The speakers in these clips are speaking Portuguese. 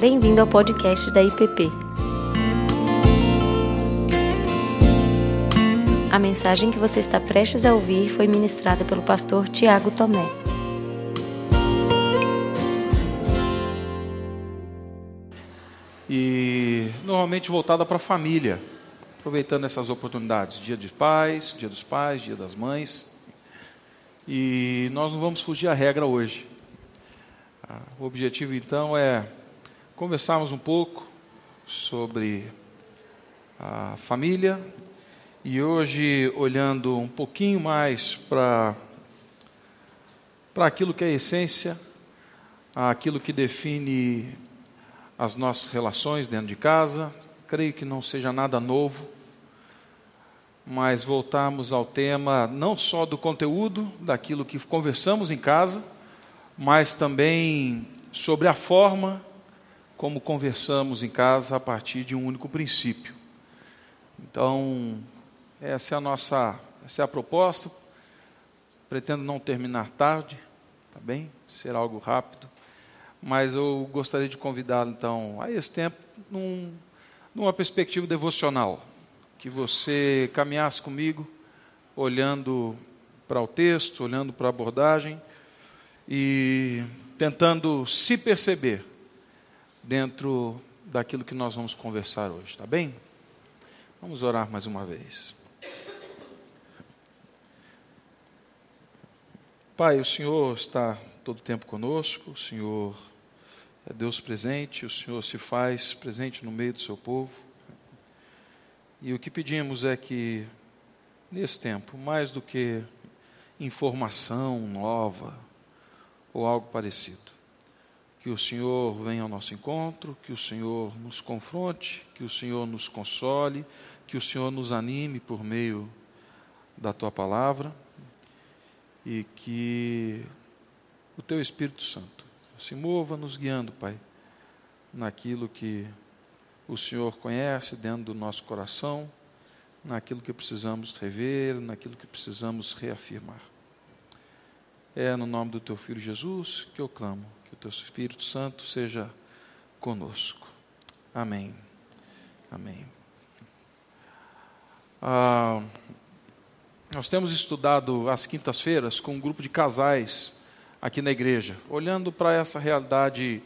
Bem-vindo ao podcast da IPP. A mensagem que você está prestes a ouvir foi ministrada pelo pastor Tiago Tomé. E normalmente voltada para a família, aproveitando essas oportunidades, dia dos pais, dia dos pais, dia das mães. E nós não vamos fugir à regra hoje. Ah, o objetivo então é conversarmos um pouco sobre a família e hoje olhando um pouquinho mais para para aquilo que é a essência, aquilo que define as nossas relações dentro de casa. Creio que não seja nada novo, mas voltarmos ao tema não só do conteúdo, daquilo que conversamos em casa, mas também sobre a forma como conversamos em casa a partir de um único princípio. Então, essa é a nossa, essa é a proposta. Pretendo não terminar tarde, tá bem? Ser algo rápido, mas eu gostaria de convidá-lo então a esse tempo num, numa perspectiva devocional, que você caminhasse comigo, olhando para o texto, olhando para a abordagem e tentando se perceber dentro daquilo que nós vamos conversar hoje, tá bem? Vamos orar mais uma vez. Pai, o Senhor está todo o tempo conosco, o Senhor é Deus presente, o Senhor se faz presente no meio do seu povo. E o que pedimos é que, nesse tempo, mais do que informação nova ou algo parecido, que o Senhor venha ao nosso encontro, que o Senhor nos confronte, que o Senhor nos console, que o Senhor nos anime por meio da tua palavra e que o teu Espírito Santo se mova nos guiando, Pai, naquilo que o Senhor conhece dentro do nosso coração, naquilo que precisamos rever, naquilo que precisamos reafirmar. É no nome do teu filho Jesus que eu clamo teu Espírito Santo seja conosco. Amém. Amém. Ah, nós temos estudado às quintas-feiras com um grupo de casais aqui na igreja, olhando para essa realidade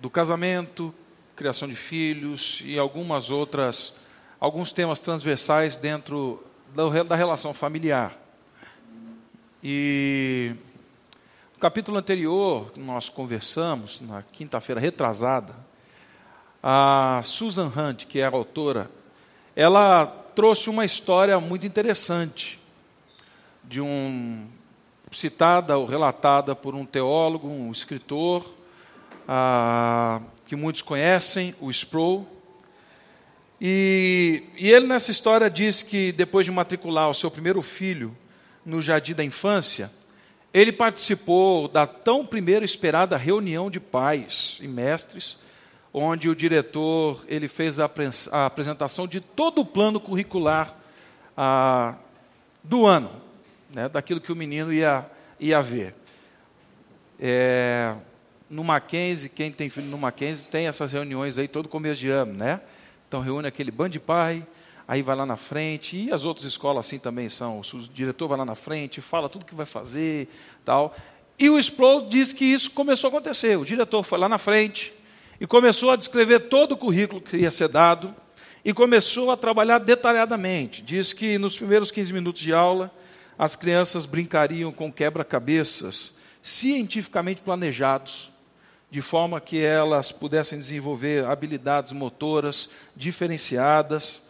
do casamento, criação de filhos e algumas outras, alguns temas transversais dentro da relação familiar. E capítulo anterior, nós conversamos, na quinta-feira retrasada, a Susan Hunt, que é a autora, ela trouxe uma história muito interessante, de um citada ou relatada por um teólogo, um escritor, que muitos conhecem, o Sproul. E, e ele nessa história diz que depois de matricular o seu primeiro filho no jardim da infância, ele participou da tão primeira esperada reunião de pais e mestres, onde o diretor ele fez a, a apresentação de todo o plano curricular ah, do ano, né, daquilo que o menino ia, ia ver. É, no Mackenzie, quem tem filho no Mackenzie tem essas reuniões aí todo começo de ano, né? Então reúne aquele bando de pai, aí vai lá na frente, e as outras escolas assim também são, o diretor vai lá na frente, fala tudo que vai fazer, tal. E o Sproul diz que isso começou a acontecer. O diretor foi lá na frente e começou a descrever todo o currículo que ia ser dado e começou a trabalhar detalhadamente. Diz que nos primeiros 15 minutos de aula, as crianças brincariam com quebra-cabeças cientificamente planejados, de forma que elas pudessem desenvolver habilidades motoras diferenciadas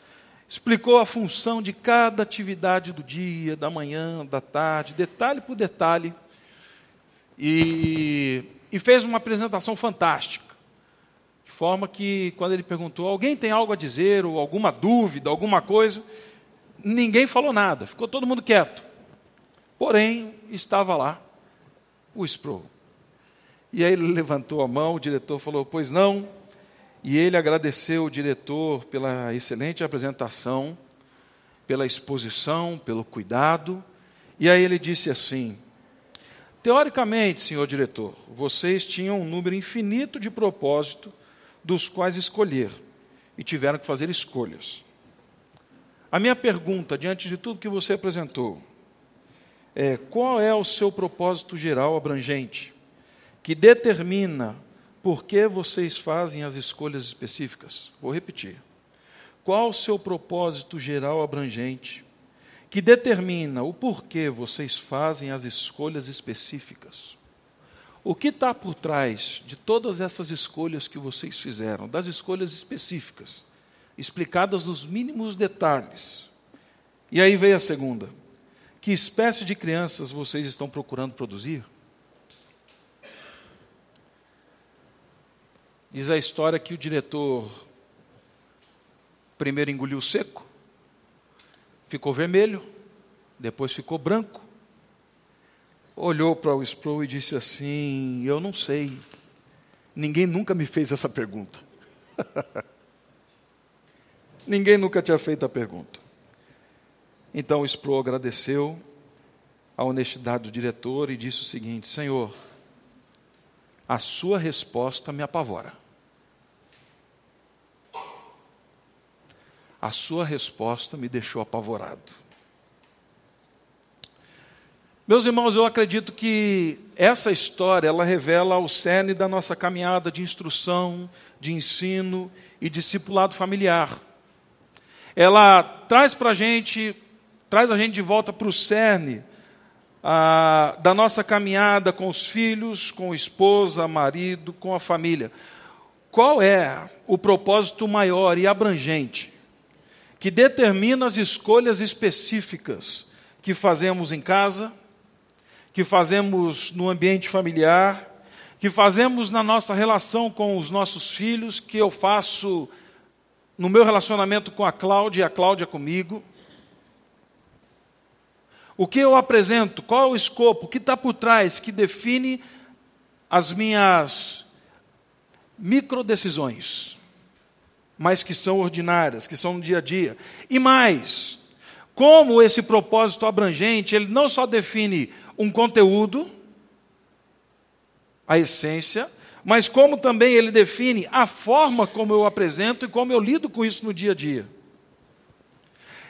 explicou a função de cada atividade do dia, da manhã, da tarde, detalhe por detalhe, e, e fez uma apresentação fantástica. De forma que, quando ele perguntou, alguém tem algo a dizer, ou alguma dúvida, alguma coisa, ninguém falou nada, ficou todo mundo quieto. Porém, estava lá o Sproul. E aí ele levantou a mão, o diretor falou: Pois não, e ele agradeceu o diretor pela excelente apresentação, pela exposição, pelo cuidado. E aí ele disse assim: Teoricamente, senhor diretor, vocês tinham um número infinito de propósito dos quais escolher, e tiveram que fazer escolhas. A minha pergunta, diante de tudo que você apresentou, é: qual é o seu propósito geral abrangente, que determina por que vocês fazem as escolhas específicas? Vou repetir. Qual o seu propósito geral abrangente, que determina o porquê vocês fazem as escolhas específicas? O que está por trás de todas essas escolhas que vocês fizeram, das escolhas específicas, explicadas nos mínimos detalhes? E aí veio a segunda. Que espécie de crianças vocês estão procurando produzir? Diz a história que o diretor primeiro engoliu seco, ficou vermelho, depois ficou branco, olhou para o Sproul e disse assim: Eu não sei. Ninguém nunca me fez essa pergunta. Ninguém nunca tinha feito a pergunta. Então o Sproul agradeceu a honestidade do diretor e disse o seguinte: Senhor, a sua resposta me apavora. A sua resposta me deixou apavorado. Meus irmãos, eu acredito que essa história ela revela o cerne da nossa caminhada de instrução, de ensino e discipulado familiar. Ela traz para a gente, traz a gente de volta para o cerne a, da nossa caminhada com os filhos, com esposa, marido, com a família. Qual é o propósito maior e abrangente que determina as escolhas específicas que fazemos em casa? que fazemos no ambiente familiar, que fazemos na nossa relação com os nossos filhos, que eu faço no meu relacionamento com a Cláudia e a Cláudia comigo. O que eu apresento, qual é o escopo, o que está por trás, que define as minhas microdecisões, mas que são ordinárias, que são no dia a dia. E mais, como esse propósito abrangente, ele não só define um conteúdo, a essência, mas como também ele define a forma como eu apresento e como eu lido com isso no dia a dia.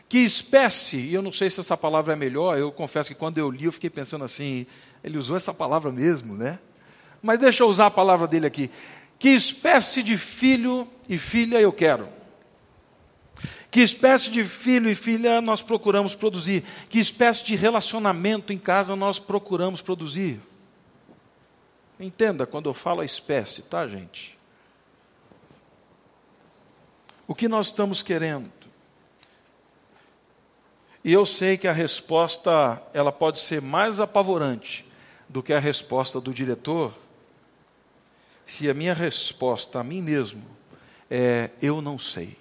Que espécie, e eu não sei se essa palavra é melhor, eu confesso que quando eu li eu fiquei pensando assim, ele usou essa palavra mesmo, né? Mas deixa eu usar a palavra dele aqui. Que espécie de filho e filha eu quero? Que espécie de filho e filha nós procuramos produzir? Que espécie de relacionamento em casa nós procuramos produzir? Entenda quando eu falo a espécie, tá, gente? O que nós estamos querendo? E eu sei que a resposta ela pode ser mais apavorante do que a resposta do diretor, se a minha resposta a mim mesmo é eu não sei.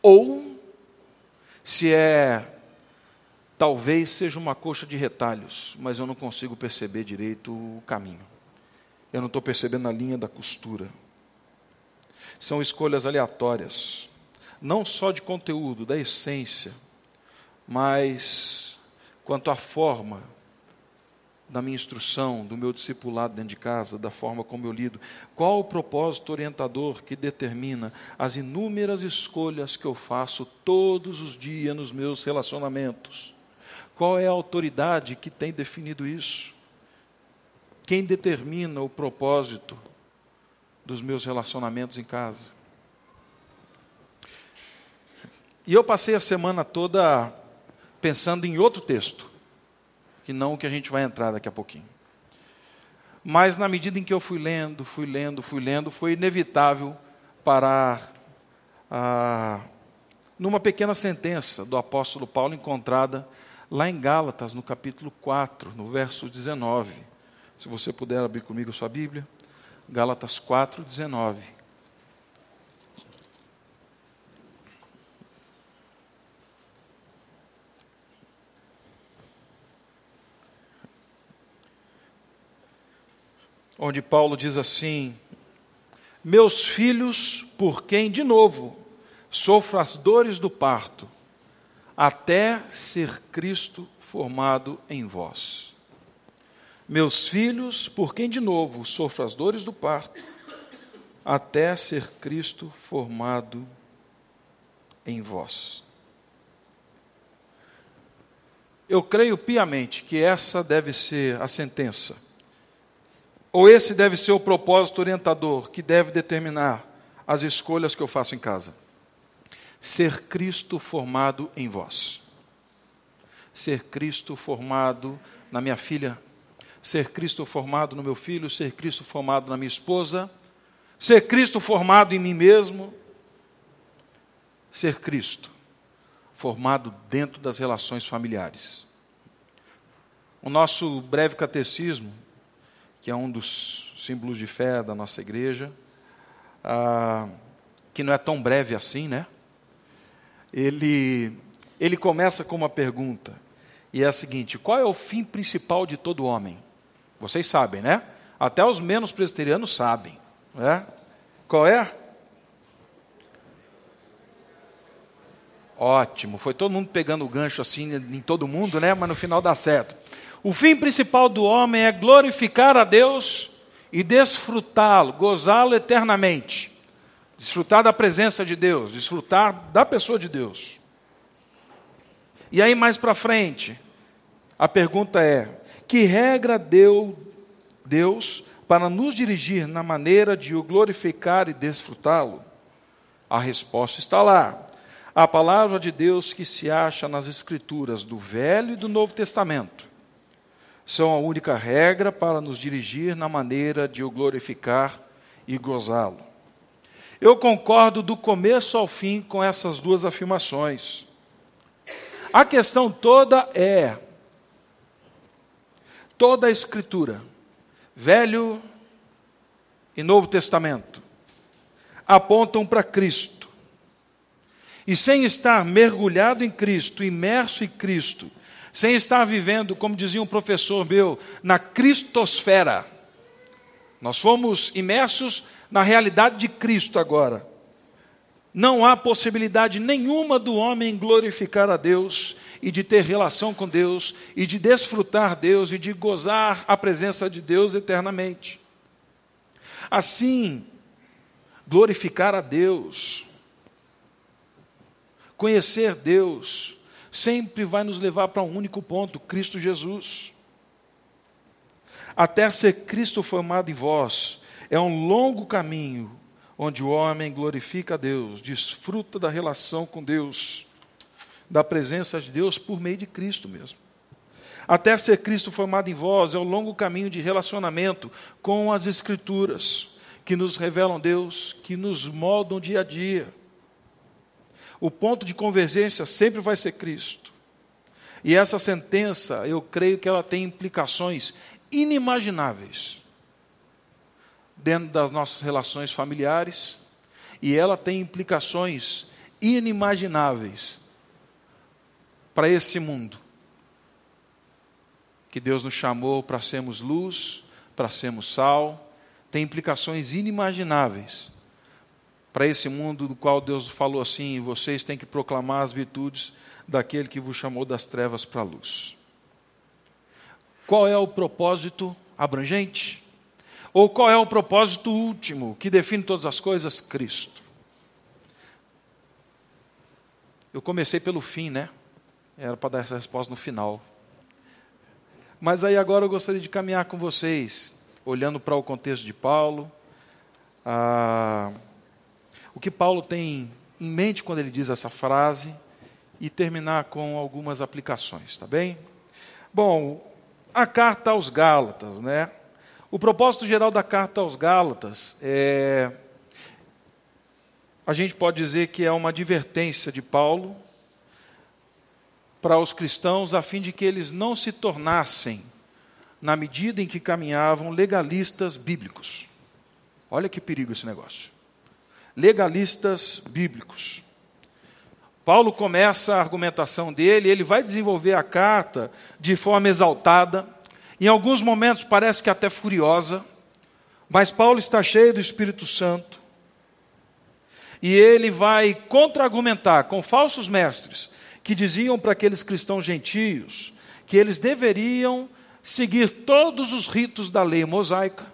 Ou se é talvez seja uma coxa de retalhos, mas eu não consigo perceber direito o caminho. Eu não estou percebendo a linha da costura. São escolhas aleatórias, não só de conteúdo, da essência, mas quanto à forma da minha instrução, do meu discipulado dentro de casa, da forma como eu lido? Qual o propósito orientador que determina as inúmeras escolhas que eu faço todos os dias nos meus relacionamentos? Qual é a autoridade que tem definido isso? Quem determina o propósito dos meus relacionamentos em casa? E eu passei a semana toda pensando em outro texto que não o que a gente vai entrar daqui a pouquinho. Mas na medida em que eu fui lendo, fui lendo, fui lendo, foi inevitável parar ah, numa pequena sentença do apóstolo Paulo encontrada lá em Gálatas, no capítulo 4, no verso 19. Se você puder abrir comigo sua Bíblia, Gálatas 4, 19. Onde Paulo diz assim: Meus filhos, por quem, de novo, sofro as dores do parto, até ser Cristo formado em vós. Meus filhos, por quem de novo sofro as dores do parto, até ser Cristo formado em vós. Eu creio piamente que essa deve ser a sentença, ou esse deve ser o propósito orientador que deve determinar as escolhas que eu faço em casa. Ser Cristo formado em vós. Ser Cristo formado na minha filha, ser Cristo formado no meu filho, ser Cristo formado na minha esposa, ser Cristo formado em mim mesmo, ser Cristo formado dentro das relações familiares. O nosso breve catecismo, que é um dos símbolos de fé da nossa igreja, ah, que não é tão breve assim, né? Ele, ele começa com uma pergunta, e é a seguinte: qual é o fim principal de todo homem? Vocês sabem, né? Até os menos presbiterianos sabem. Né? Qual é? Ótimo, foi todo mundo pegando o gancho assim em todo mundo, né? Mas no final dá certo. O fim principal do homem é glorificar a Deus e desfrutá-lo, gozá-lo eternamente. Desfrutar da presença de Deus, desfrutar da pessoa de Deus. E aí mais para frente, a pergunta é: que regra deu Deus para nos dirigir na maneira de o glorificar e desfrutá-lo? A resposta está lá a palavra de Deus que se acha nas Escrituras do Velho e do Novo Testamento são a única regra para nos dirigir na maneira de o glorificar e gozá-lo. Eu concordo do começo ao fim com essas duas afirmações. A questão toda é: toda a Escritura, Velho e Novo Testamento, apontam para Cristo e sem estar mergulhado em Cristo, imerso em Cristo, sem estar vivendo, como dizia um professor meu, na cristosfera. Nós fomos imersos na realidade de Cristo agora. Não há possibilidade nenhuma do homem glorificar a Deus e de ter relação com Deus e de desfrutar Deus e de gozar a presença de Deus eternamente. Assim, glorificar a Deus Conhecer Deus sempre vai nos levar para um único ponto: Cristo Jesus. Até ser Cristo formado em vós, é um longo caminho onde o homem glorifica a Deus, desfruta da relação com Deus, da presença de Deus por meio de Cristo mesmo. Até ser Cristo formado em vós é um longo caminho de relacionamento com as Escrituras, que nos revelam Deus, que nos moldam dia a dia. O ponto de convergência sempre vai ser Cristo. E essa sentença, eu creio que ela tem implicações inimagináveis dentro das nossas relações familiares, e ela tem implicações inimagináveis para esse mundo que Deus nos chamou para sermos luz, para sermos sal, tem implicações inimagináveis para esse mundo do qual Deus falou assim: vocês têm que proclamar as virtudes daquele que vos chamou das trevas para a luz. Qual é o propósito abrangente? Ou qual é o propósito último que define todas as coisas? Cristo. Eu comecei pelo fim, né? Era para dar essa resposta no final. Mas aí agora eu gostaria de caminhar com vocês, olhando para o contexto de Paulo. Ah, o que Paulo tem em mente quando ele diz essa frase e terminar com algumas aplicações, tá bem? Bom, a carta aos Gálatas, né? O propósito geral da carta aos Gálatas é a gente pode dizer que é uma advertência de Paulo para os cristãos a fim de que eles não se tornassem, na medida em que caminhavam, legalistas bíblicos. Olha que perigo esse negócio legalistas bíblicos. Paulo começa a argumentação dele, ele vai desenvolver a carta de forma exaltada, em alguns momentos parece que até furiosa, mas Paulo está cheio do Espírito Santo. E ele vai contra-argumentar com falsos mestres que diziam para aqueles cristãos gentios que eles deveriam seguir todos os ritos da lei mosaica.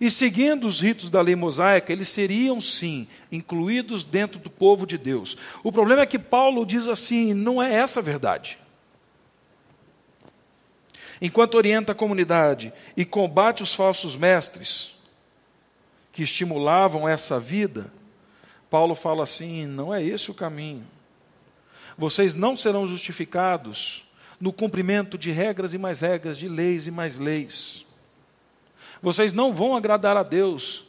E seguindo os ritos da lei mosaica, eles seriam sim incluídos dentro do povo de Deus. O problema é que Paulo diz assim: não é essa a verdade. Enquanto orienta a comunidade e combate os falsos mestres que estimulavam essa vida, Paulo fala assim: não é esse o caminho. Vocês não serão justificados no cumprimento de regras e mais regras, de leis e mais leis. Vocês não vão agradar a Deus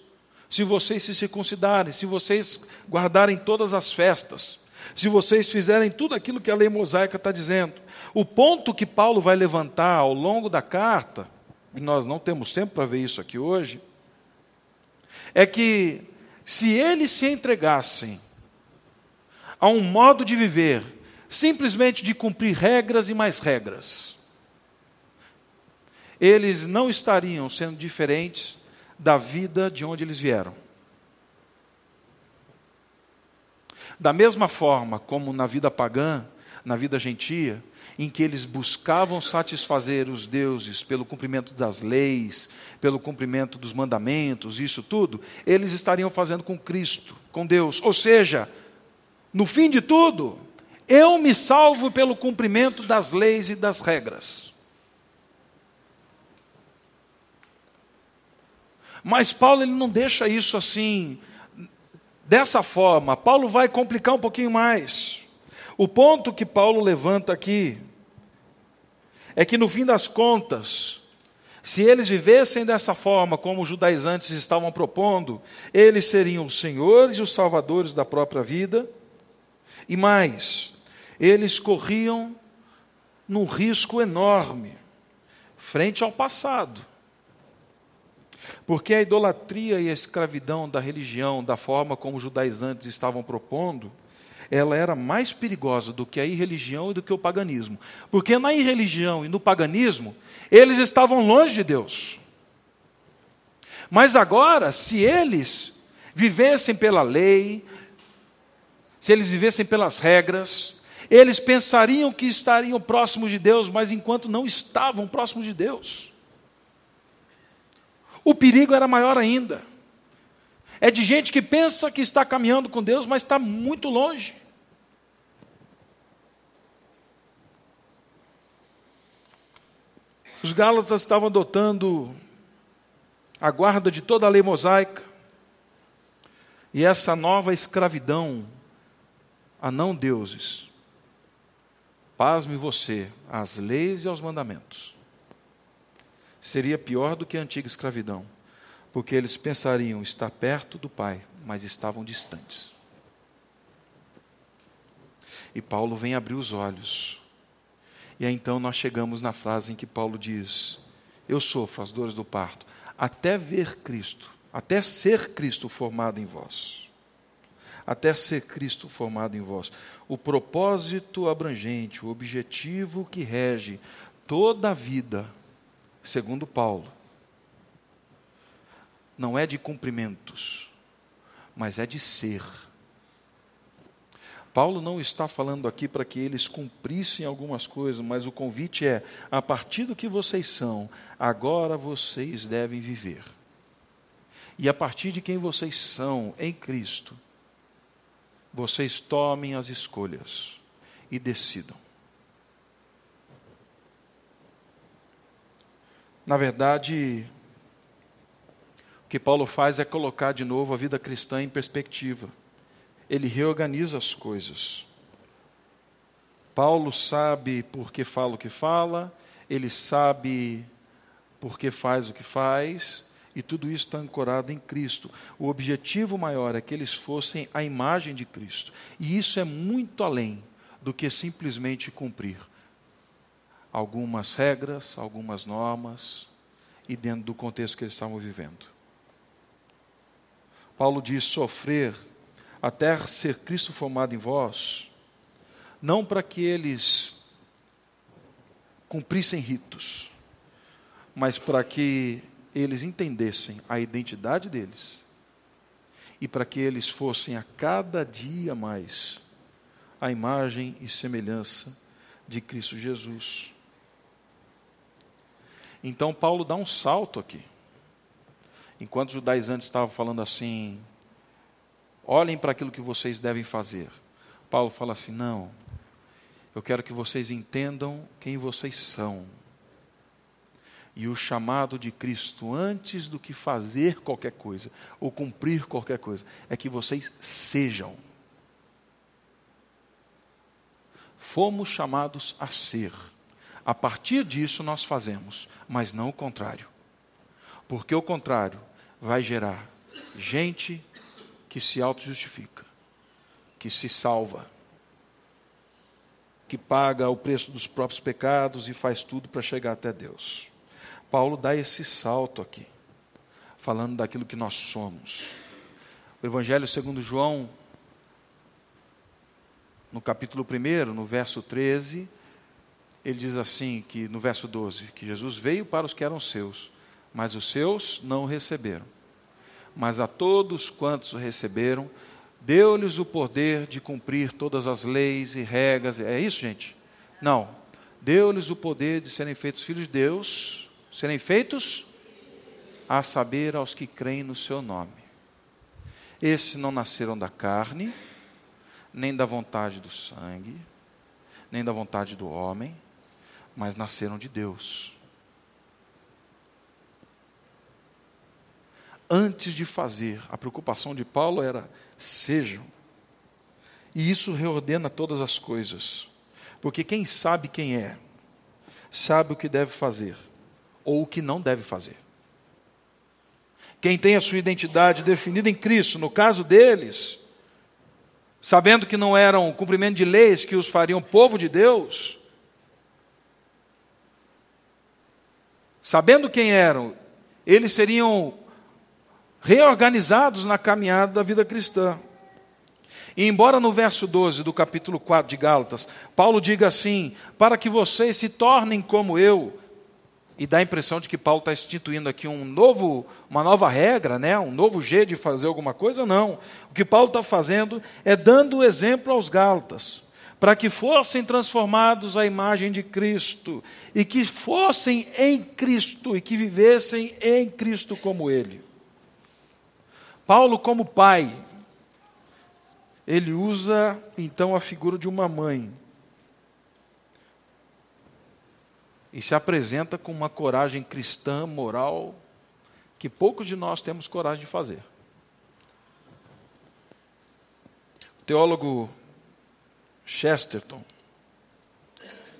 se vocês se circuncidarem, se vocês guardarem todas as festas, se vocês fizerem tudo aquilo que a lei mosaica está dizendo. O ponto que Paulo vai levantar ao longo da carta, e nós não temos tempo para ver isso aqui hoje, é que se eles se entregassem a um modo de viver, simplesmente de cumprir regras e mais regras, eles não estariam sendo diferentes da vida de onde eles vieram. Da mesma forma como na vida pagã, na vida gentia, em que eles buscavam satisfazer os deuses pelo cumprimento das leis, pelo cumprimento dos mandamentos, isso tudo, eles estariam fazendo com Cristo, com Deus. Ou seja, no fim de tudo, eu me salvo pelo cumprimento das leis e das regras. Mas Paulo ele não deixa isso assim, dessa forma. Paulo vai complicar um pouquinho mais. O ponto que Paulo levanta aqui é que no fim das contas, se eles vivessem dessa forma, como os judaizantes estavam propondo, eles seriam os senhores e os salvadores da própria vida, e mais, eles corriam num risco enorme, frente ao passado. Porque a idolatria e a escravidão da religião, da forma como os judaizantes estavam propondo, ela era mais perigosa do que a irreligião e do que o paganismo. Porque na irreligião e no paganismo, eles estavam longe de Deus. Mas agora, se eles vivessem pela lei, se eles vivessem pelas regras, eles pensariam que estariam próximos de Deus, mas enquanto não estavam próximos de Deus. O perigo era maior ainda. É de gente que pensa que está caminhando com Deus, mas está muito longe. Os Gálatas estavam adotando a guarda de toda a lei mosaica e essa nova escravidão a não deuses. Pasme você às leis e aos mandamentos. Seria pior do que a antiga escravidão porque eles pensariam estar perto do Pai, mas estavam distantes. E Paulo vem abrir os olhos. E aí então nós chegamos na frase em que Paulo diz: Eu sofro as dores do parto, até ver Cristo, até ser Cristo formado em vós. Até ser Cristo formado em vós. O propósito abrangente, o objetivo que rege toda a vida, segundo Paulo, não é de cumprimentos, mas é de ser. Paulo não está falando aqui para que eles cumprissem algumas coisas, mas o convite é: a partir do que vocês são, agora vocês devem viver. E a partir de quem vocês são em Cristo, vocês tomem as escolhas e decidam. Na verdade, o que Paulo faz é colocar de novo a vida cristã em perspectiva. Ele reorganiza as coisas. Paulo sabe por que fala o que fala, ele sabe por que faz o que faz, e tudo isso está ancorado em Cristo. O objetivo maior é que eles fossem a imagem de Cristo. E isso é muito além do que simplesmente cumprir algumas regras, algumas normas, e dentro do contexto que eles estavam vivendo. Paulo diz: sofrer até ser Cristo formado em vós, não para que eles cumprissem ritos, mas para que eles entendessem a identidade deles e para que eles fossem a cada dia mais a imagem e semelhança de Cristo Jesus. Então Paulo dá um salto aqui. Enquanto os judaizantes estavam falando assim, olhem para aquilo que vocês devem fazer. Paulo fala assim: não, eu quero que vocês entendam quem vocês são. E o chamado de Cristo, antes do que fazer qualquer coisa, ou cumprir qualquer coisa, é que vocês sejam. Fomos chamados a ser. A partir disso nós fazemos, mas não o contrário. Porque o contrário vai gerar gente que se auto-justifica, que se salva, que paga o preço dos próprios pecados e faz tudo para chegar até Deus. Paulo dá esse salto aqui, falando daquilo que nós somos. O Evangelho segundo João, no capítulo 1, no verso 13, ele diz assim, que no verso 12, que Jesus veio para os que eram seus, mas os seus não o receberam. Mas a todos quantos o receberam, deu-lhes o poder de cumprir todas as leis e regras. É isso, gente? Não. Deu-lhes o poder de serem feitos filhos de Deus, serem feitos a saber aos que creem no seu nome. Esses não nasceram da carne, nem da vontade do sangue, nem da vontade do homem, mas nasceram de Deus. Antes de fazer, a preocupação de Paulo era sejam. E isso reordena todas as coisas. Porque quem sabe quem é, sabe o que deve fazer ou o que não deve fazer. Quem tem a sua identidade definida em Cristo, no caso deles, sabendo que não eram cumprimento de leis que os fariam povo de Deus, sabendo quem eram, eles seriam reorganizados na caminhada da vida cristã. E embora no verso 12 do capítulo 4 de Gálatas, Paulo diga assim: para que vocês se tornem como eu, e dá a impressão de que Paulo está instituindo aqui um novo, uma nova regra, né? um novo jeito de fazer alguma coisa, não. O que Paulo está fazendo é dando exemplo aos Gálatas, para que fossem transformados à imagem de Cristo, e que fossem em Cristo, e que vivessem em Cristo como Ele. Paulo, como pai, ele usa então a figura de uma mãe. E se apresenta com uma coragem cristã, moral, que poucos de nós temos coragem de fazer. O teólogo Chesterton,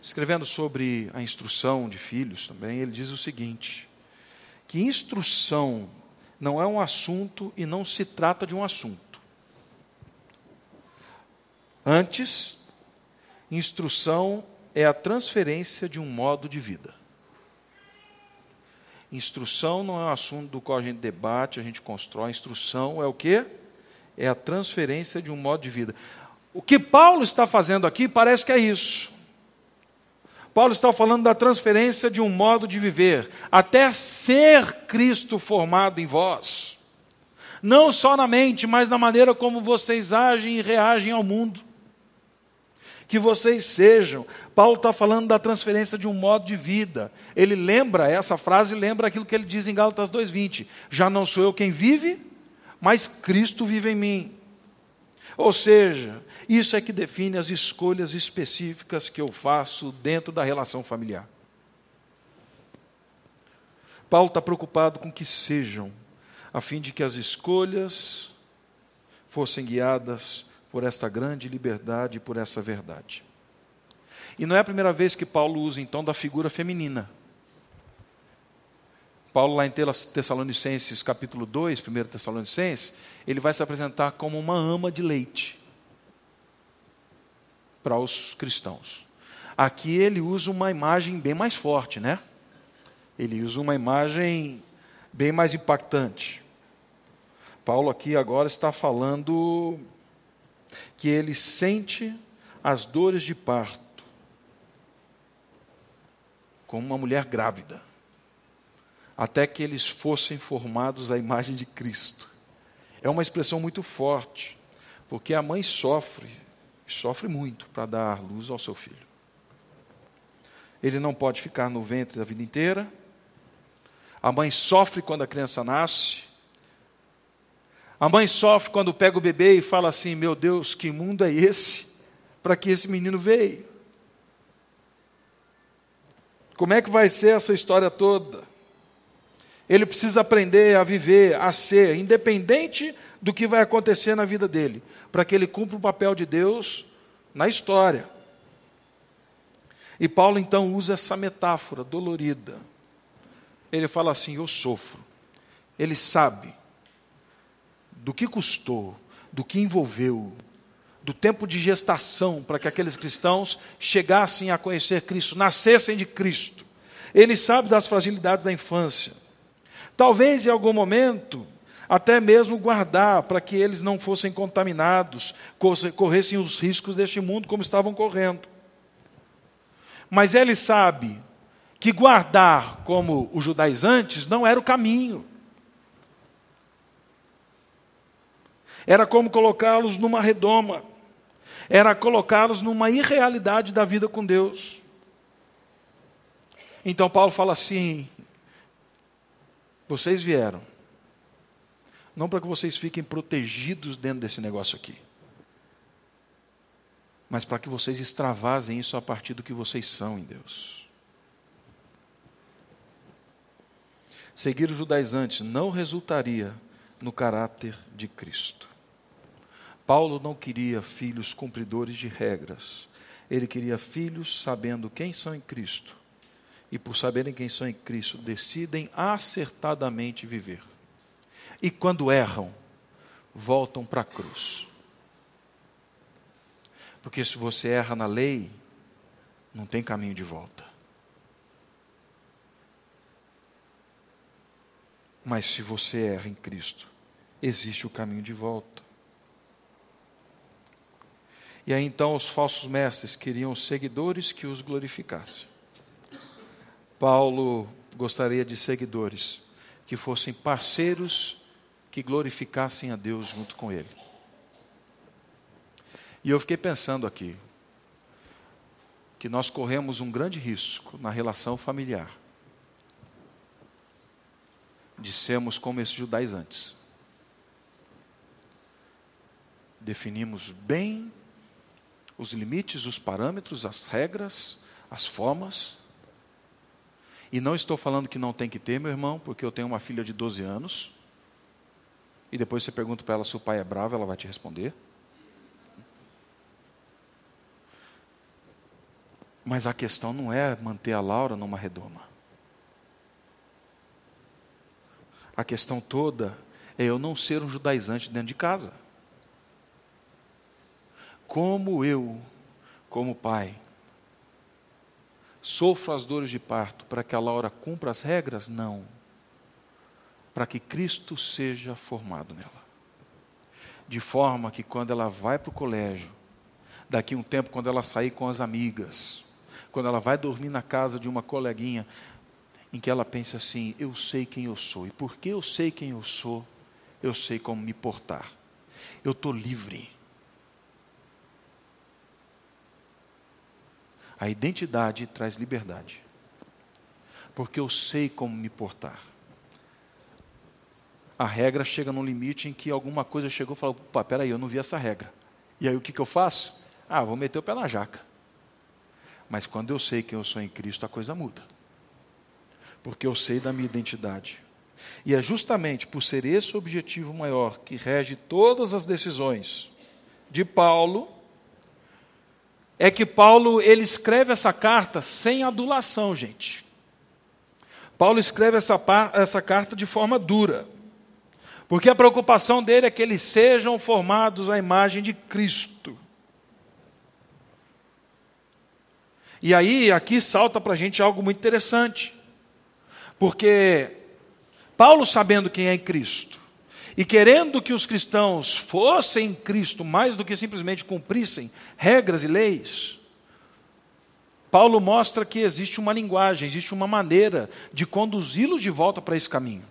escrevendo sobre a instrução de filhos também, ele diz o seguinte: que instrução não é um assunto e não se trata de um assunto. Antes, instrução é a transferência de um modo de vida. Instrução não é um assunto do qual a gente debate, a gente constrói. Instrução é o quê? É a transferência de um modo de vida. O que Paulo está fazendo aqui parece que é isso. Paulo está falando da transferência de um modo de viver, até ser Cristo formado em vós. Não só na mente, mas na maneira como vocês agem e reagem ao mundo. Que vocês sejam. Paulo está falando da transferência de um modo de vida. Ele lembra, essa frase lembra aquilo que ele diz em Gálatas 2,20: Já não sou eu quem vive, mas Cristo vive em mim. Ou seja, isso é que define as escolhas específicas que eu faço dentro da relação familiar. Paulo está preocupado com que sejam, a fim de que as escolhas fossem guiadas por esta grande liberdade e por essa verdade. E não é a primeira vez que Paulo usa então da figura feminina. Paulo, lá em Tessalonicenses, capítulo 2, 1 Tessalonicenses, ele vai se apresentar como uma ama de leite para os cristãos. Aqui ele usa uma imagem bem mais forte, né? Ele usa uma imagem bem mais impactante. Paulo aqui agora está falando que ele sente as dores de parto como uma mulher grávida até que eles fossem formados à imagem de Cristo. É uma expressão muito forte, porque a mãe sofre, sofre muito para dar luz ao seu filho. Ele não pode ficar no ventre a vida inteira, A mãe sofre quando a criança nasce. A mãe sofre quando pega o bebê e fala assim: Meu Deus, que mundo é esse para que esse menino veio? Como é que vai ser essa história toda? Ele precisa aprender a viver, a ser, independente do que vai acontecer na vida dele, para que ele cumpra o papel de Deus na história. E Paulo então usa essa metáfora dolorida. Ele fala assim: Eu sofro. Ele sabe do que custou, do que envolveu, do tempo de gestação para que aqueles cristãos chegassem a conhecer Cristo, nascessem de Cristo. Ele sabe das fragilidades da infância. Talvez em algum momento, até mesmo guardar para que eles não fossem contaminados, corressem os riscos deste mundo como estavam correndo. Mas ele sabe que guardar como os judaizantes não era o caminho. Era como colocá-los numa redoma. Era colocá-los numa irrealidade da vida com Deus. Então Paulo fala assim: vocês vieram, não para que vocês fiquem protegidos dentro desse negócio aqui, mas para que vocês extravasem isso a partir do que vocês são em Deus. Seguir os judaizantes não resultaria no caráter de Cristo. Paulo não queria filhos cumpridores de regras. Ele queria filhos sabendo quem são em Cristo. E por saberem quem são em Cristo, decidem acertadamente viver. E quando erram, voltam para a cruz. Porque se você erra na lei, não tem caminho de volta. Mas se você erra em Cristo, existe o caminho de volta. E aí então os falsos mestres queriam seguidores que os glorificassem. Paulo gostaria de seguidores que fossem parceiros que glorificassem a Deus junto com ele. E eu fiquei pensando aqui que nós corremos um grande risco na relação familiar de sermos como esses judaizantes. Definimos bem os limites, os parâmetros, as regras, as formas. E não estou falando que não tem que ter, meu irmão, porque eu tenho uma filha de 12 anos. E depois você pergunta para ela se o pai é bravo, ela vai te responder. Mas a questão não é manter a Laura numa redoma. A questão toda é eu não ser um judaizante dentro de casa como eu, como pai, sofro as dores de parto para que a Laura cumpra as regras? Não. Para que Cristo seja formado nela. De forma que quando ela vai para o colégio, daqui um tempo, quando ela sair com as amigas, quando ela vai dormir na casa de uma coleguinha, em que ela pense assim: eu sei quem eu sou, e porque eu sei quem eu sou, eu sei como me portar. Eu estou livre A identidade traz liberdade. Porque eu sei como me portar. A regra chega num limite em que alguma coisa chegou e falou: opa, peraí, eu não vi essa regra. E aí o que, que eu faço? Ah, vou meter o pé na jaca. Mas quando eu sei quem eu sou em Cristo, a coisa muda. Porque eu sei da minha identidade. E é justamente por ser esse o objetivo maior que rege todas as decisões de Paulo é que Paulo ele escreve essa carta sem adulação, gente. Paulo escreve essa, essa carta de forma dura, porque a preocupação dele é que eles sejam formados à imagem de Cristo. E aí, aqui salta para a gente algo muito interessante, porque Paulo, sabendo quem é Cristo, e querendo que os cristãos fossem Cristo mais do que simplesmente cumprissem regras e leis, Paulo mostra que existe uma linguagem, existe uma maneira de conduzi-los de volta para esse caminho.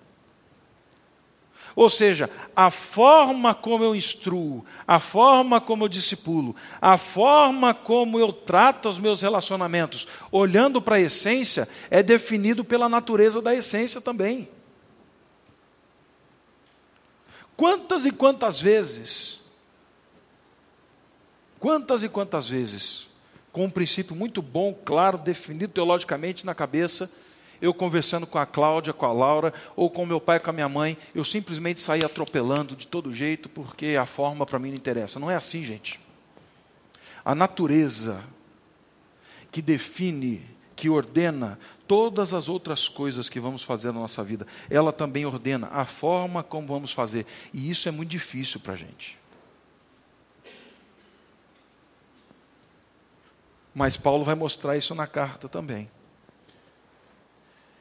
Ou seja, a forma como eu instruo, a forma como eu discipulo, a forma como eu trato os meus relacionamentos, olhando para a essência, é definido pela natureza da essência também. Quantas e quantas vezes, quantas e quantas vezes, com um princípio muito bom, claro, definido teologicamente na cabeça, eu conversando com a Cláudia, com a Laura, ou com meu pai, com a minha mãe, eu simplesmente saí atropelando de todo jeito, porque a forma para mim não interessa. Não é assim, gente. A natureza que define, que ordena todas as outras coisas que vamos fazer na nossa vida, ela também ordena a forma como vamos fazer. E isso é muito difícil para a gente. Mas Paulo vai mostrar isso na carta também.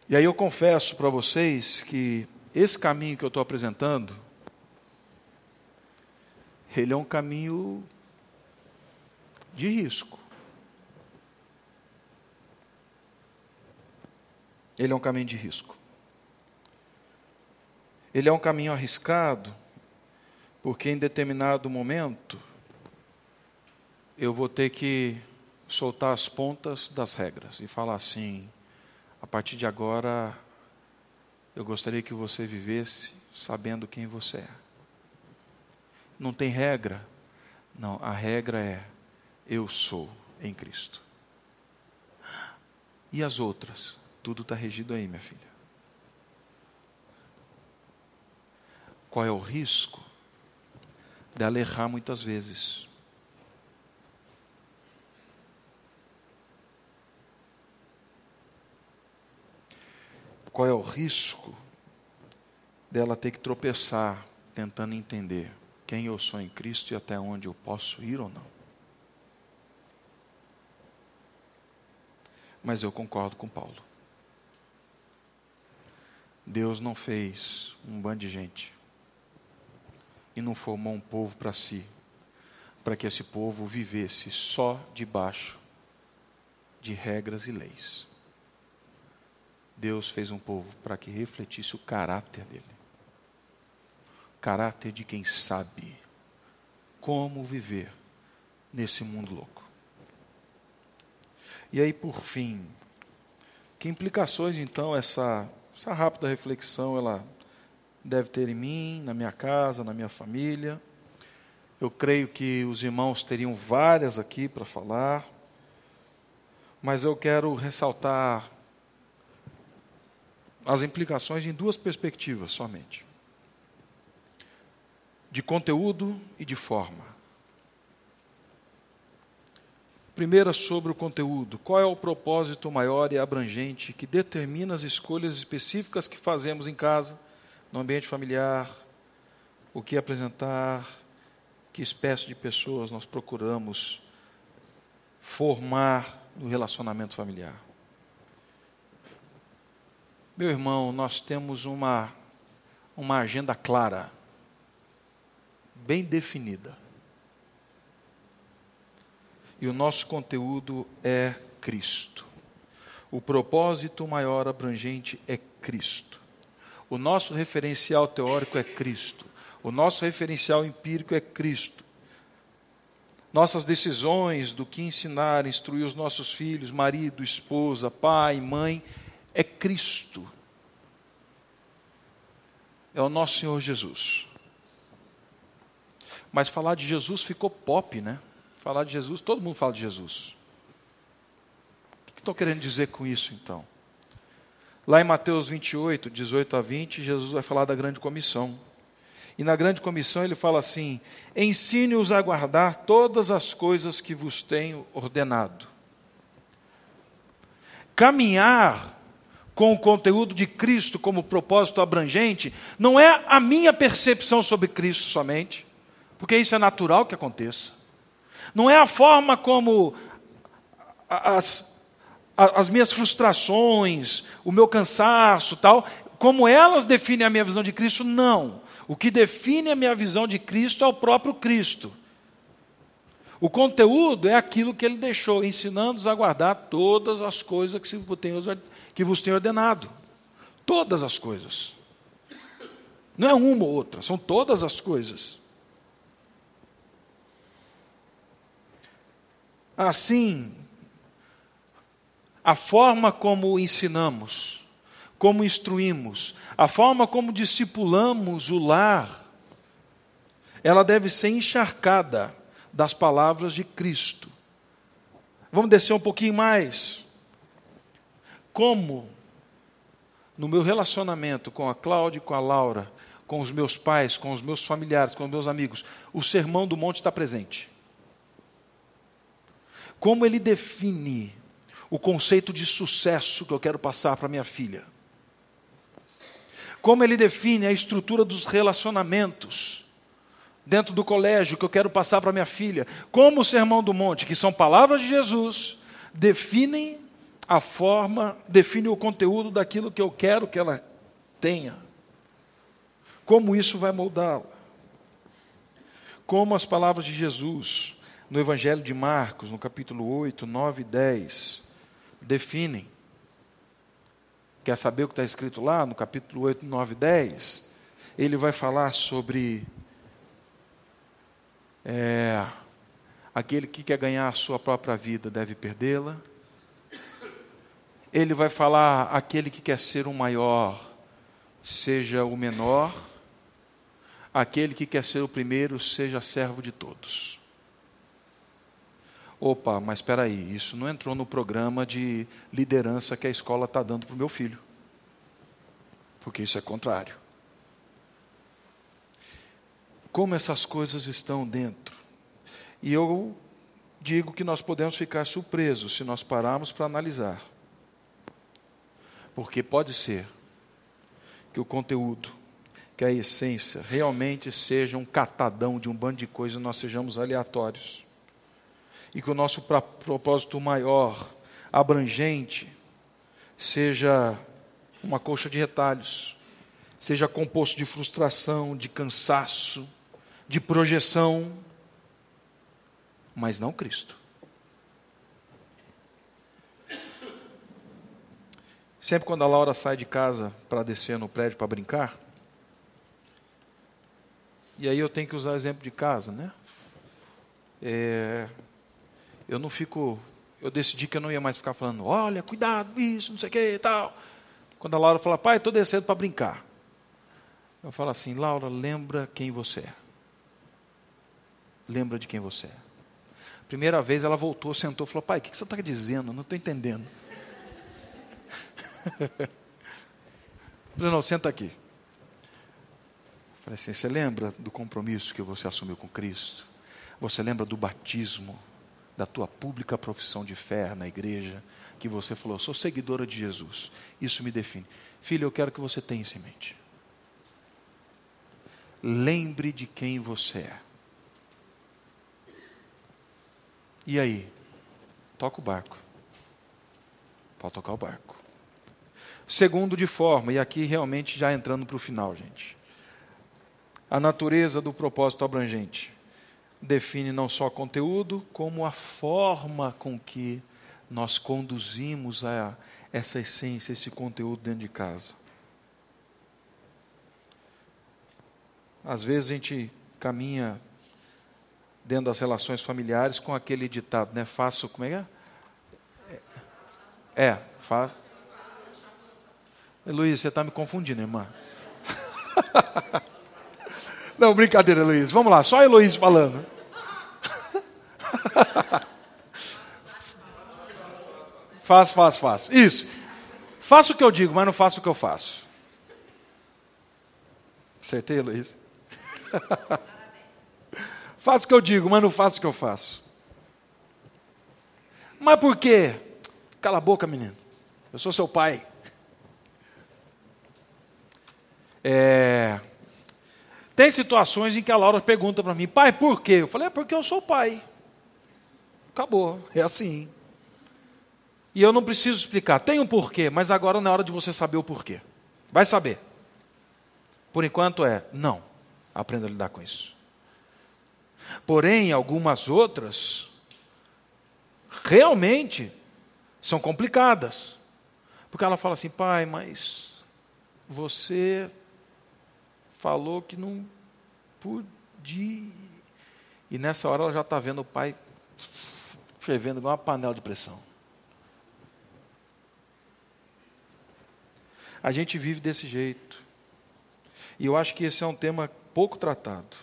E aí eu confesso para vocês que esse caminho que eu estou apresentando, ele é um caminho de risco. Ele é um caminho de risco. Ele é um caminho arriscado, porque em determinado momento eu vou ter que soltar as pontas das regras e falar assim: a partir de agora, eu gostaria que você vivesse sabendo quem você é. Não tem regra? Não, a regra é: eu sou em Cristo. E as outras? Tudo está regido aí, minha filha. Qual é o risco dela errar muitas vezes? Qual é o risco dela ter que tropeçar tentando entender quem eu sou em Cristo e até onde eu posso ir ou não. Mas eu concordo com Paulo. Deus não fez um bando de gente e não formou um povo para si, para que esse povo vivesse só debaixo de regras e leis. Deus fez um povo para que refletisse o caráter dele. Caráter de quem sabe como viver nesse mundo louco. E aí, por fim, que implicações então essa, essa rápida reflexão ela deve ter em mim, na minha casa, na minha família? Eu creio que os irmãos teriam várias aqui para falar, mas eu quero ressaltar as implicações em duas perspectivas somente: de conteúdo e de forma. Primeira, sobre o conteúdo. Qual é o propósito maior e abrangente que determina as escolhas específicas que fazemos em casa, no ambiente familiar, o que apresentar, que espécie de pessoas nós procuramos formar no relacionamento familiar? Meu irmão, nós temos uma, uma agenda clara, bem definida. E o nosso conteúdo é Cristo. O propósito maior abrangente é Cristo. O nosso referencial teórico é Cristo. O nosso referencial empírico é Cristo. Nossas decisões do que ensinar, instruir os nossos filhos, marido, esposa, pai, mãe, é Cristo. É o nosso Senhor Jesus. Mas falar de Jesus ficou pop, né? Falar de Jesus, todo mundo fala de Jesus. O que estou querendo dizer com isso então? Lá em Mateus 28, 18 a 20, Jesus vai falar da grande comissão. E na grande comissão ele fala assim: ensine-os a guardar todas as coisas que vos tenho ordenado. Caminhar com o conteúdo de Cristo como propósito abrangente, não é a minha percepção sobre Cristo somente, porque isso é natural que aconteça. Não é a forma como as, as minhas frustrações, o meu cansaço, tal, como elas definem a minha visão de Cristo, não. O que define a minha visão de Cristo é o próprio Cristo. O conteúdo é aquilo que ele deixou, ensinando-os a guardar todas as coisas que se tem que vos tenho ordenado. Todas as coisas. Não é uma ou outra, são todas as coisas. Assim, a forma como ensinamos, como instruímos, a forma como discipulamos o lar, ela deve ser encharcada das palavras de Cristo. Vamos descer um pouquinho mais. Como, no meu relacionamento com a Cláudia com a Laura, com os meus pais, com os meus familiares, com os meus amigos, o sermão do monte está presente. Como ele define o conceito de sucesso que eu quero passar para minha filha. Como ele define a estrutura dos relacionamentos dentro do colégio que eu quero passar para minha filha. Como o Sermão do Monte, que são palavras de Jesus, definem a forma, definem o conteúdo daquilo que eu quero que ela tenha. Como isso vai moldá-la. Como as palavras de Jesus no Evangelho de Marcos, no capítulo 8, 9 e 10, definem. Quer saber o que está escrito lá no capítulo 8, 9 e 10? Ele vai falar sobre é, aquele que quer ganhar a sua própria vida deve perdê-la. Ele vai falar: aquele que quer ser o maior, seja o menor. Aquele que quer ser o primeiro, seja servo de todos. Opa, mas espera aí, isso não entrou no programa de liderança que a escola está dando para o meu filho. Porque isso é contrário como essas coisas estão dentro. E eu digo que nós podemos ficar surpresos se nós pararmos para analisar. Porque pode ser que o conteúdo, que a essência realmente seja um catadão de um bando de coisas, nós sejamos aleatórios. E que o nosso propósito maior, abrangente, seja uma coxa de retalhos, seja composto de frustração, de cansaço, de projeção, mas não Cristo. Sempre quando a Laura sai de casa para descer no prédio para brincar, e aí eu tenho que usar exemplo de casa, né? É, eu não fico. Eu decidi que eu não ia mais ficar falando, olha, cuidado, isso, não sei o que e tal. Quando a Laura fala, pai, estou descendo para brincar. Eu falo assim, Laura, lembra quem você é lembra de quem você é. Primeira vez ela voltou, sentou falou: Pai, o que você está dizendo? Não estou entendendo. falei: Não, senta aqui. Falei assim: Você lembra do compromisso que você assumiu com Cristo? Você lembra do batismo, da tua pública profissão de fé na igreja? Que você falou: Sou seguidora de Jesus. Isso me define. Filho, eu quero que você tenha isso em mente. Lembre de quem você é. E aí? Toca o barco. Pode tocar o barco. Segundo, de forma, e aqui realmente já entrando para o final, gente. A natureza do propósito abrangente define não só conteúdo, como a forma com que nós conduzimos a essa essência, esse conteúdo dentro de casa. Às vezes a gente caminha dentro das relações familiares com aquele ditado, né? Faço, como é que é? É, faço. Luiz, você está me confundindo, irmã. Não, brincadeira, Luiz. Vamos lá, só Heloísa falando. Faço, faço, faço. Isso. Faço o que eu digo, mas não faço o que eu faço. Acertei, Luiz? Faço o que eu digo, mas não faço o que eu faço. Mas por quê? Cala a boca, menino. Eu sou seu pai. É... Tem situações em que a Laura pergunta para mim, pai, por quê? Eu falei, é porque eu sou pai. Acabou, é assim. E eu não preciso explicar. Tem um porquê, mas agora não é hora de você saber o porquê. Vai saber. Por enquanto é, não. Aprenda a lidar com isso. Porém, algumas outras realmente são complicadas. Porque ela fala assim, pai, mas você falou que não podia. E nessa hora ela já está vendo o pai fervendo igual uma panela de pressão. A gente vive desse jeito. E eu acho que esse é um tema pouco tratado.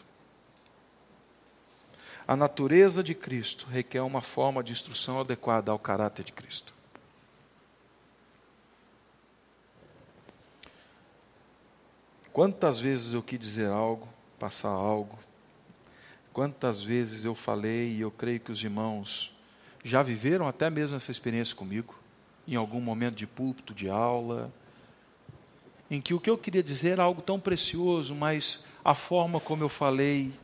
A natureza de Cristo requer uma forma de instrução adequada ao caráter de Cristo. Quantas vezes eu quis dizer algo, passar algo, quantas vezes eu falei, e eu creio que os irmãos já viveram até mesmo essa experiência comigo, em algum momento de púlpito, de aula, em que o que eu queria dizer era algo tão precioso, mas a forma como eu falei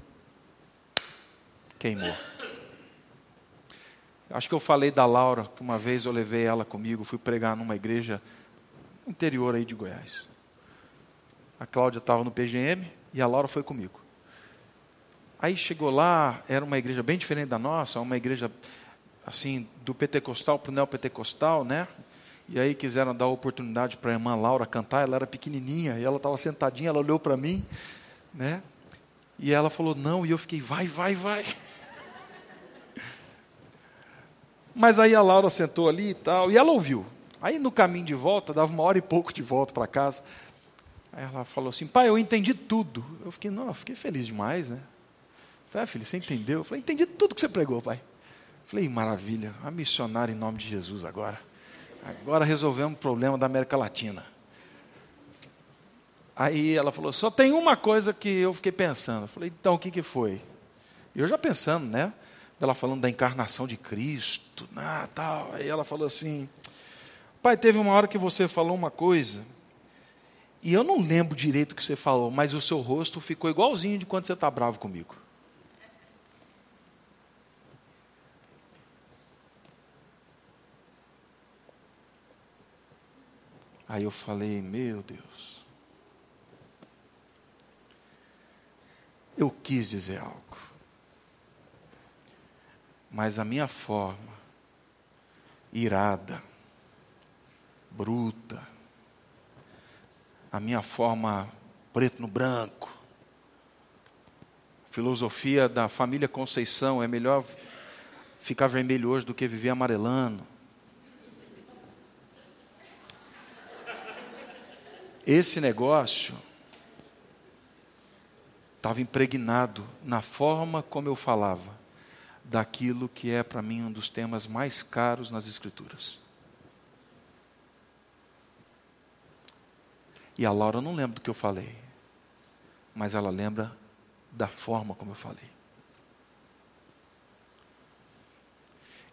queimou. Acho que eu falei da Laura, que uma vez eu levei ela comigo, fui pregar numa igreja interior aí de Goiás. A Cláudia estava no PGM e a Laura foi comigo. Aí chegou lá, era uma igreja bem diferente da nossa, uma igreja assim, do pentecostal para o neopentecostal, né? E aí quiseram dar oportunidade para a irmã Laura cantar, ela era pequenininha, e ela estava sentadinha, ela olhou para mim, né? E ela falou não, e eu fiquei, vai, vai, vai. Mas aí a Laura sentou ali e tal, e ela ouviu. Aí no caminho de volta, dava uma hora e pouco de volta para casa. Aí ela falou assim, pai, eu entendi tudo. Eu fiquei, não, eu fiquei feliz demais, né? Falei, ah, filho, você entendeu? Eu falei, entendi tudo que você pregou, pai. Falei, maravilha, a missionária em nome de Jesus agora. Agora resolvemos o problema da América Latina. Aí ela falou: só tem uma coisa que eu fiquei pensando. Eu falei: então o que, que foi? E eu já pensando, né? Ela falando da encarnação de Cristo, né, tal. Aí ela falou assim: Pai, teve uma hora que você falou uma coisa, e eu não lembro direito o que você falou, mas o seu rosto ficou igualzinho de quando você está bravo comigo. Aí eu falei, meu Deus. Eu quis dizer algo. Mas a minha forma, irada, bruta, a minha forma preto no branco, filosofia da família Conceição, é melhor ficar vermelho hoje do que viver amarelando. Esse negócio estava impregnado na forma como eu falava daquilo que é para mim um dos temas mais caros nas Escrituras. E a Laura não lembra do que eu falei, mas ela lembra da forma como eu falei.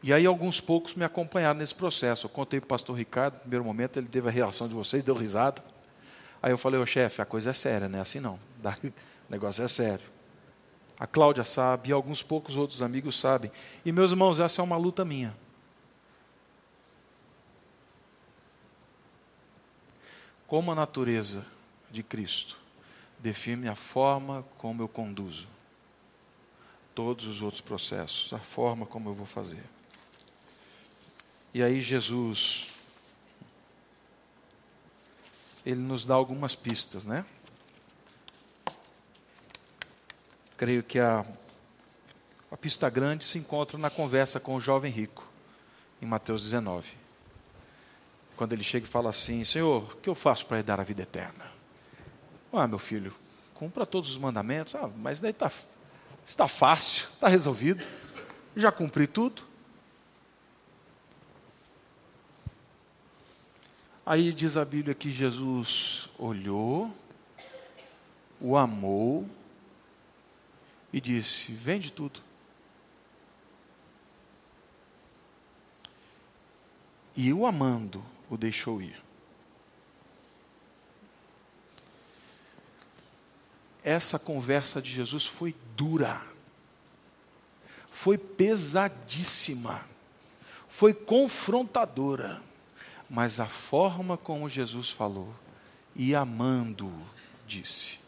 E aí alguns poucos me acompanharam nesse processo. Eu contei para o pastor Ricardo, no primeiro momento ele teve a reação de vocês, deu risada. Aí eu falei, ô chefe, a coisa é séria, não é assim não. O negócio é sério. A Cláudia sabe, e alguns poucos outros amigos sabem. E meus irmãos, essa é uma luta minha. Como a natureza de Cristo define a forma como eu conduzo todos os outros processos, a forma como eu vou fazer. E aí Jesus ele nos dá algumas pistas, né? Creio que a, a pista grande se encontra na conversa com o jovem rico, em Mateus 19. Quando ele chega e fala assim: Senhor, o que eu faço para dar a vida eterna? Ah, meu filho, cumpra todos os mandamentos. Ah, mas daí está está fácil, está resolvido. Já cumpri tudo. Aí diz a Bíblia que Jesus olhou, o amou e disse: Vende tudo. E o amando, o deixou ir. Essa conversa de Jesus foi dura, foi pesadíssima, foi confrontadora mas a forma como Jesus falou e amando disse.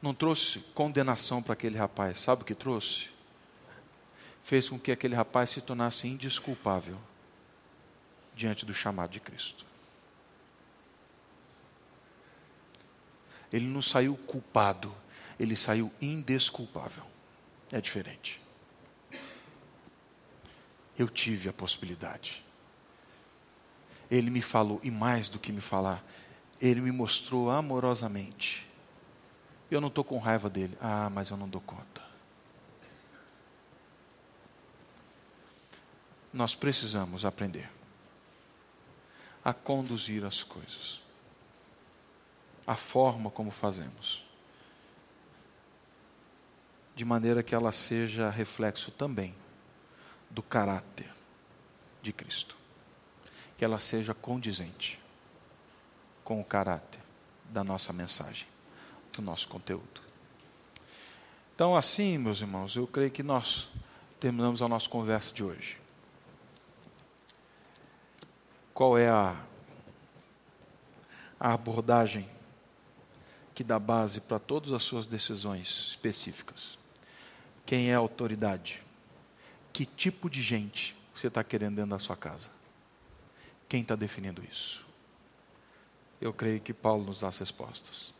Não trouxe condenação para aquele rapaz, sabe o que trouxe? Fez com que aquele rapaz se tornasse indesculpável diante do chamado de Cristo. Ele não saiu culpado, ele saiu indesculpável. É diferente. Eu tive a possibilidade. Ele me falou, e mais do que me falar, ele me mostrou amorosamente. Eu não estou com raiva dele. Ah, mas eu não dou conta. Nós precisamos aprender a conduzir as coisas, a forma como fazemos, de maneira que ela seja reflexo também do caráter de Cristo, que ela seja condizente com o caráter da nossa mensagem, do nosso conteúdo. Então, assim, meus irmãos, eu creio que nós terminamos a nossa conversa de hoje. Qual é a, a abordagem que dá base para todas as suas decisões específicas? Quem é a autoridade? Que tipo de gente você está querendo dentro da sua casa? Quem está definindo isso? Eu creio que Paulo nos dá as respostas.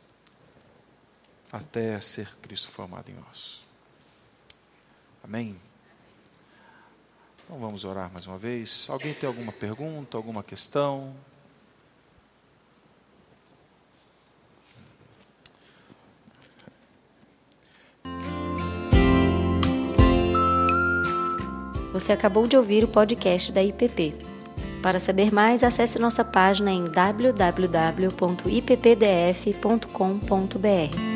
Até ser Cristo formado em nós. Amém? Então vamos orar mais uma vez. Alguém tem alguma pergunta, alguma questão? Você acabou de ouvir o podcast da IPP. Para saber mais, acesse nossa página em www.ippdf.com.br.